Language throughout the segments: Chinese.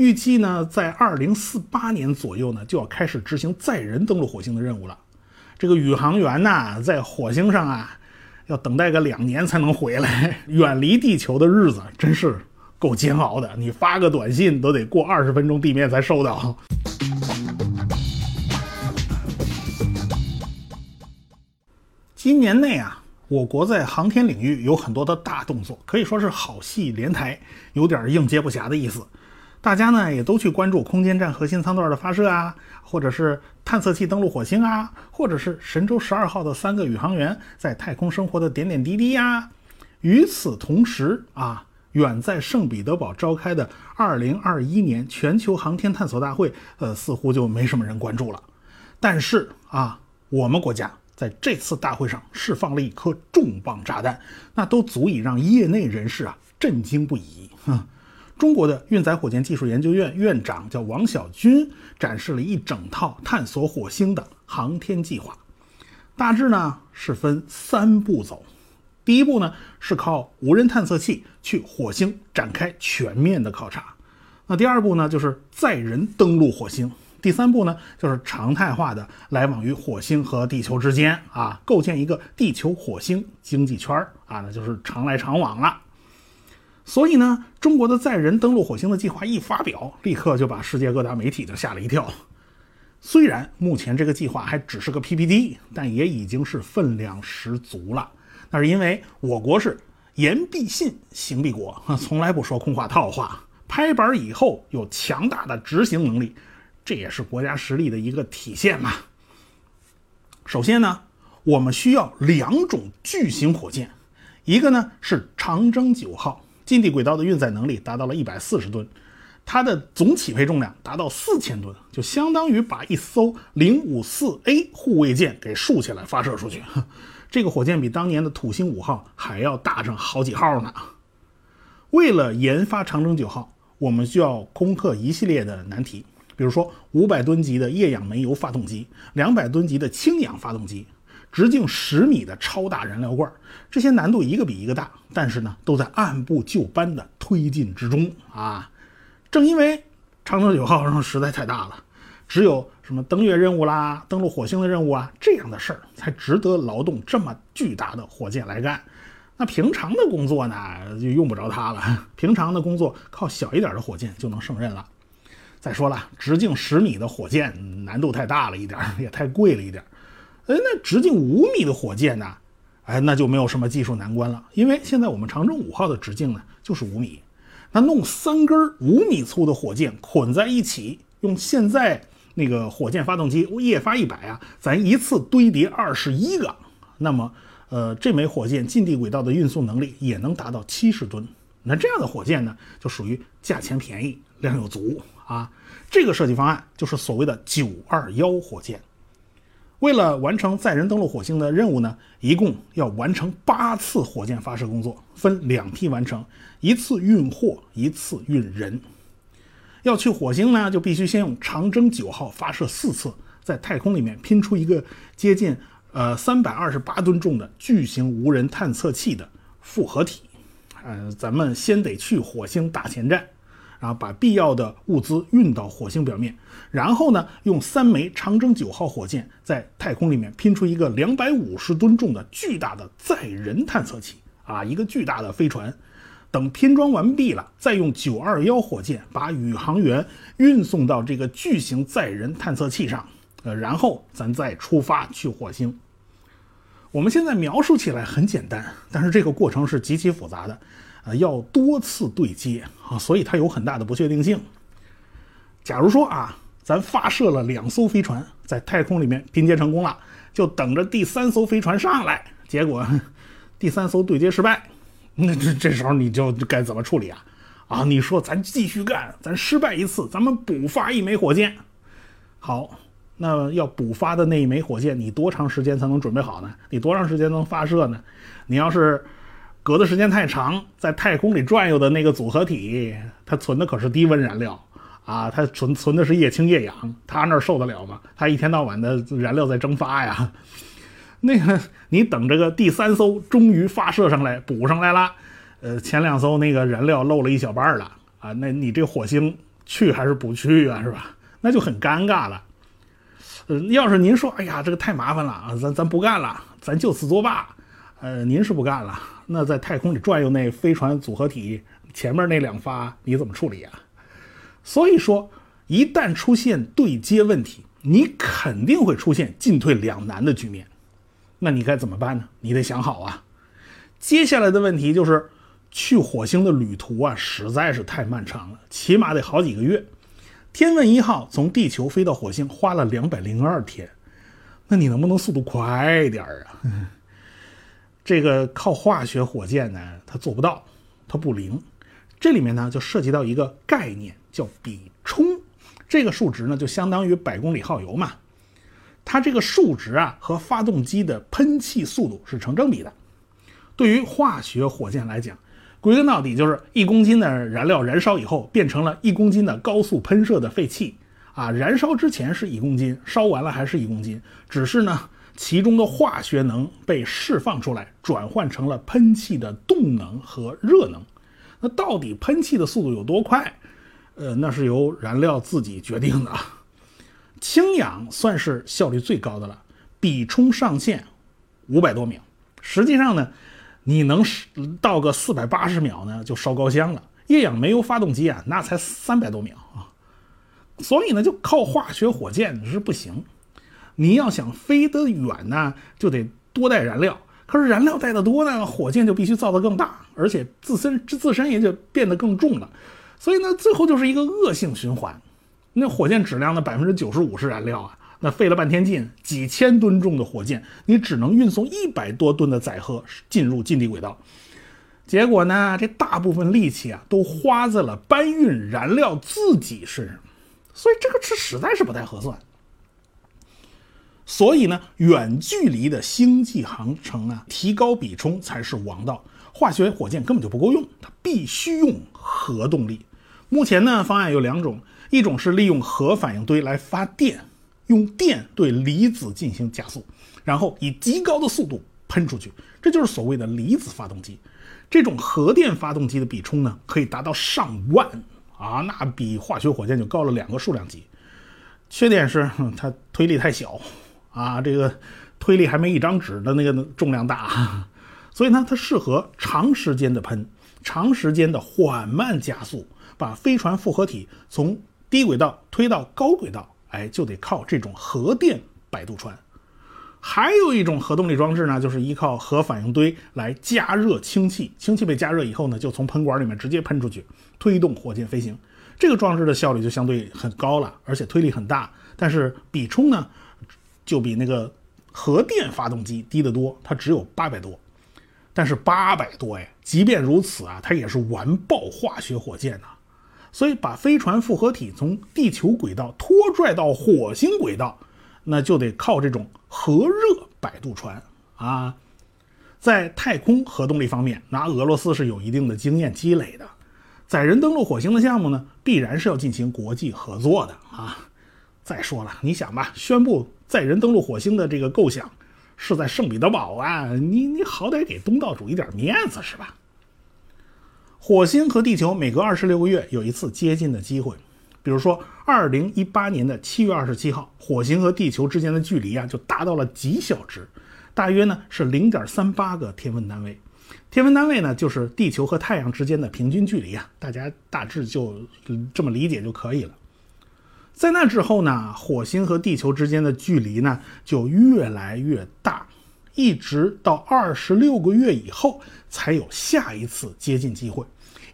预计呢在二零四八年左右呢就要开始执行载人登陆火星的任务了。这个宇航员呐，在火星上啊，要等待个两年才能回来，远离地球的日子真是够煎熬的。你发个短信都得过二十分钟地面才收到。今年内啊，我国在航天领域有很多的大动作，可以说是好戏连台，有点应接不暇的意思。大家呢也都去关注空间站核心舱段的发射啊，或者是探测器登陆火星啊，或者是神舟十二号的三个宇航员在太空生活的点点滴滴呀。与此同时啊，远在圣彼得堡召开的二零二一年全球航天探索大会，呃，似乎就没什么人关注了。但是啊，我们国家在这次大会上释放了一颗重磅炸弹，那都足以让业内人士啊震惊不已。哼。中国的运载火箭技术研究院院长叫王晓军，展示了一整套探索火星的航天计划。大致呢是分三步走。第一步呢是靠无人探测器去火星展开全面的考察。那第二步呢就是载人登陆火星。第三步呢就是常态化的来往于火星和地球之间啊，构建一个地球火星经济圈啊，那就是常来常往了。所以呢，中国的载人登陆火星的计划一发表，立刻就把世界各大媒体都吓了一跳。虽然目前这个计划还只是个 PPT，但也已经是分量十足了。那是因为我国是言必信，行必果，从来不说空话套话。拍板以后有强大的执行能力，这也是国家实力的一个体现嘛。首先呢，我们需要两种巨型火箭，一个呢是长征九号。近地轨道的运载能力达到了一百四十吨，它的总起飞重量达到四千吨，就相当于把一艘零五四 A 护卫舰给竖起来发射出去。这个火箭比当年的土星五号还要大上好几号呢。为了研发长征九号，我们需要攻克一系列的难题，比如说五百吨级的液氧煤油发动机，两百吨级的氢氧发动机。直径十米的超大燃料罐，这些难度一个比一个大，但是呢，都在按部就班的推进之中啊。正因为长征九号任务实在太大了，只有什么登月任务啦、登陆火星的任务啊这样的事儿，才值得劳动这么巨大的火箭来干。那平常的工作呢，就用不着它了。平常的工作靠小一点的火箭就能胜任了。再说了，直径十米的火箭难度太大了一点，也太贵了一点。哎，那直径五米的火箭呢？哎，那就没有什么技术难关了，因为现在我们长征五号的直径呢就是五米，那弄三根五米粗的火箭捆在一起，用现在那个火箭发动机液发一百啊，咱一次堆叠二十一个，那么呃，这枚火箭近地轨道的运送能力也能达到七十吨。那这样的火箭呢，就属于价钱便宜、量又足啊。这个设计方案就是所谓的九二幺火箭。为了完成载人登陆火星的任务呢，一共要完成八次火箭发射工作，分两批完成，一次运货，一次运人。要去火星呢，就必须先用长征九号发射四次，在太空里面拼出一个接近呃三百二十八吨重的巨型无人探测器的复合体。呃，咱们先得去火星打前站。然后把必要的物资运到火星表面，然后呢，用三枚长征九号火箭在太空里面拼出一个两百五十吨重的巨大的载人探测器啊，一个巨大的飞船。等拼装完毕了，再用九二幺火箭把宇航员运送到这个巨型载人探测器上，呃，然后咱再出发去火星。我们现在描述起来很简单，但是这个过程是极其复杂的。啊，要多次对接啊，所以它有很大的不确定性。假如说啊，咱发射了两艘飞船在太空里面拼接成功了，就等着第三艘飞船上来，结果 第三艘对接失败，那这这时候你就该怎么处理啊？啊，你说咱继续干，咱失败一次，咱们补发一枚火箭。好，那要补发的那一枚火箭，你多长时间才能准备好呢？你多长时间能发射呢？你要是。隔的时间太长，在太空里转悠的那个组合体，它存的可是低温燃料啊，它存存的是液氢液氧，它那受得了吗？它一天到晚的燃料在蒸发呀。那个，你等这个第三艘终于发射上来，补上来了，呃，前两艘那个燃料漏了一小半了啊，那你这火星去还是不去啊？是吧？那就很尴尬了。呃，要是您说，哎呀，这个太麻烦了啊，咱咱不干了，咱就此作罢。呃，您是不干了，那在太空里转悠那飞船组合体前面那两发你怎么处理啊？所以说，一旦出现对接问题，你肯定会出现进退两难的局面。那你该怎么办呢？你得想好啊。接下来的问题就是，去火星的旅途啊，实在是太漫长了，起码得好几个月。天问一号从地球飞到火星花了两百零二天，那你能不能速度快点儿啊？这个靠化学火箭呢，它做不到，它不灵。这里面呢，就涉及到一个概念，叫比冲。这个数值呢，就相当于百公里耗油嘛。它这个数值啊，和发动机的喷气速度是成正比的。对于化学火箭来讲，归根到底就是一公斤的燃料燃烧以后变成了一公斤的高速喷射的废气啊。燃烧之前是一公斤，烧完了还是一公斤，只是呢其中的化学能被释放出来，转换成了喷气的动能和热能。那到底喷气的速度有多快？呃，那是由燃料自己决定的。氢氧算是效率最高的了，比冲上限五百多秒。实际上呢。你能到个四百八十秒呢，就烧高香了。液氧煤油发动机啊，那才三百多秒啊，所以呢，就靠化学火箭是不行。你要想飞得远呢，就得多带燃料。可是燃料带的多呢，火箭就必须造得更大，而且自身自身也就变得更重了。所以呢，最后就是一个恶性循环。那火箭质量的百分之九十五是燃料啊。那费了半天劲，几千吨重的火箭，你只能运送一百多吨的载荷进入近地轨道。结果呢，这大部分力气啊，都花在了搬运燃料自己身上，所以这个是实在是不太合算。所以呢，远距离的星际航程啊，提高比冲才是王道。化学火箭根本就不够用，它必须用核动力。目前呢，方案有两种，一种是利用核反应堆来发电。用电对离子进行加速，然后以极高的速度喷出去，这就是所谓的离子发动机。这种核电发动机的比冲呢，可以达到上万啊，那比化学火箭就高了两个数量级。缺点是它推力太小啊，这个推力还没一张纸的那个重量大，所以呢，它适合长时间的喷，长时间的缓慢加速，把飞船复合体从低轨道推到高轨道。哎，就得靠这种核电摆渡船。还有一种核动力装置呢，就是依靠核反应堆来加热氢气，氢气被加热以后呢，就从喷管里面直接喷出去，推动火箭飞行。这个装置的效率就相对很高了，而且推力很大。但是比冲呢，就比那个核电发动机低得多，它只有八百多。但是八百多哎，即便如此啊，它也是完爆化学火箭呐。所以，把飞船复合体从地球轨道拖拽到火星轨道，那就得靠这种核热摆渡船啊。在太空核动力方面，拿俄罗斯是有一定的经验积累的。载人登陆火星的项目呢，必然是要进行国际合作的啊。再说了，你想吧，宣布载人登陆火星的这个构想是在圣彼得堡啊，你你好歹给东道主一点面子是吧？火星和地球每隔二十六个月有一次接近的机会，比如说二零一八年的七月二十七号，火星和地球之间的距离啊就达到了极小值，大约呢是零点三八个天文单位。天文单位呢就是地球和太阳之间的平均距离啊，大家大致就这么理解就可以了。在那之后呢，火星和地球之间的距离呢就越来越大。一直到二十六个月以后才有下一次接近机会，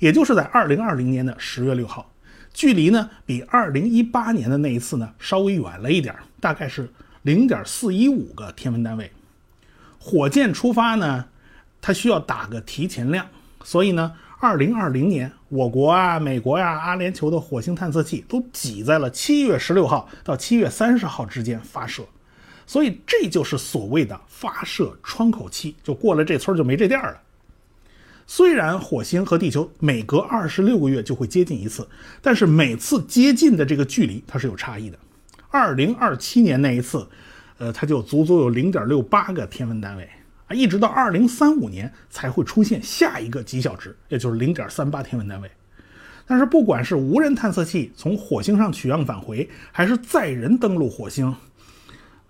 也就是在二零二零年的十月六号，距离呢比二零一八年的那一次呢稍微远了一点，大概是零点四一五个天文单位。火箭出发呢，它需要打个提前量，所以呢，二零二零年我国啊、美国呀、阿联酋的火星探测器都挤在了七月十六号到七月三十号之间发射。所以这就是所谓的发射窗口期，就过了这村就没这店了。虽然火星和地球每隔二十六个月就会接近一次，但是每次接近的这个距离它是有差异的。二零二七年那一次，呃，它就足足有零点六八个天文单位，啊一直到二零三五年才会出现下一个极小值，也就是零点三八天文单位。但是不管是无人探测器从火星上取样返回，还是载人登陆火星，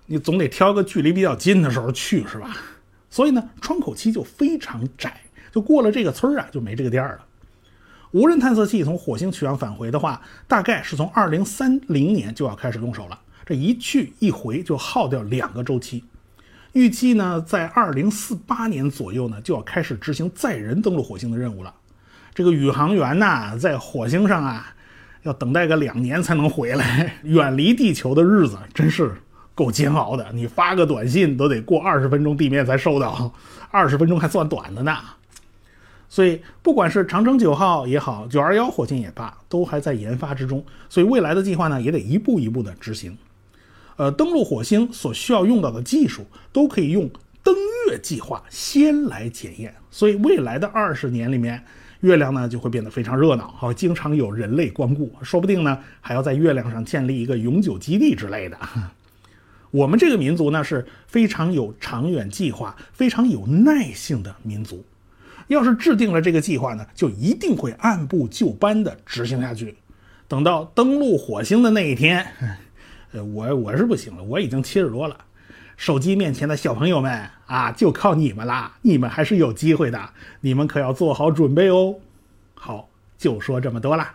你总得挑个距离比较近的时候去，是吧？所以呢，窗口期就非常窄，就过了这个村啊，就没这个店了。无人探测器从火星取样返回的话，大概是从二零三零年就要开始动手了。这一去一回就耗掉两个周期。预计呢，在二零四八年左右呢，就要开始执行载人登陆火星的任务了。这个宇航员呐，在火星上啊，要等待个两年才能回来，远离地球的日子真是够煎熬的。你发个短信都得过二十分钟地面才收到，二十分钟还算短的呢。所以，不管是长征九号也好，九二幺火箭也罢，都还在研发之中。所以，未来的计划呢，也得一步一步的执行。呃，登陆火星所需要用到的技术，都可以用登月计划先来检验。所以，未来的二十年里面，月亮呢就会变得非常热闹，好，经常有人类光顾，说不定呢还要在月亮上建立一个永久基地之类的。我们这个民族呢是非常有长远计划、非常有耐性的民族。要是制定了这个计划呢，就一定会按部就班的执行下去。等到登陆火星的那一天，我我是不行了，我已经七十多了。手机面前的小朋友们啊，就靠你们啦！你们还是有机会的，你们可要做好准备哦。好，就说这么多啦。